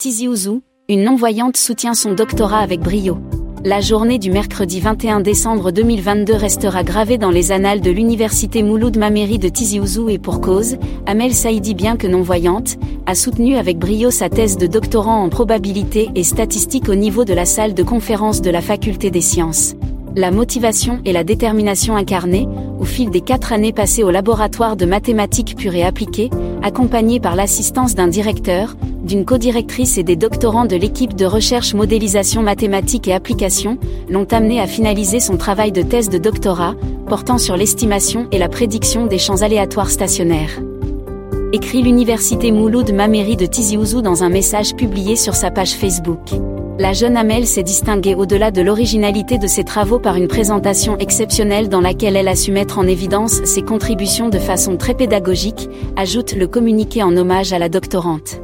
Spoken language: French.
Tizi Ouzou, une non-voyante soutient son doctorat avec brio. La journée du mercredi 21 décembre 2022 restera gravée dans les annales de l'université Mouloud Mameri de Tizi Ouzou et pour cause, Amel Saïdi bien que non-voyante, a soutenu avec brio sa thèse de doctorant en probabilité et statistique au niveau de la salle de conférence de la faculté des sciences. La motivation et la détermination incarnées, au fil des quatre années passées au laboratoire de mathématiques pures et appliquées, accompagnées par l'assistance d'un directeur, d'une codirectrice et des doctorants de l'équipe de recherche modélisation mathématiques et applications, l'ont amené à finaliser son travail de thèse de doctorat, portant sur l'estimation et la prédiction des champs aléatoires stationnaires. Écrit l'université Mouloud Mameri de Tizi Ouzou dans un message publié sur sa page Facebook. La jeune Amel s'est distinguée au-delà de l'originalité de ses travaux par une présentation exceptionnelle dans laquelle elle a su mettre en évidence ses contributions de façon très pédagogique, ajoute le communiqué en hommage à la doctorante.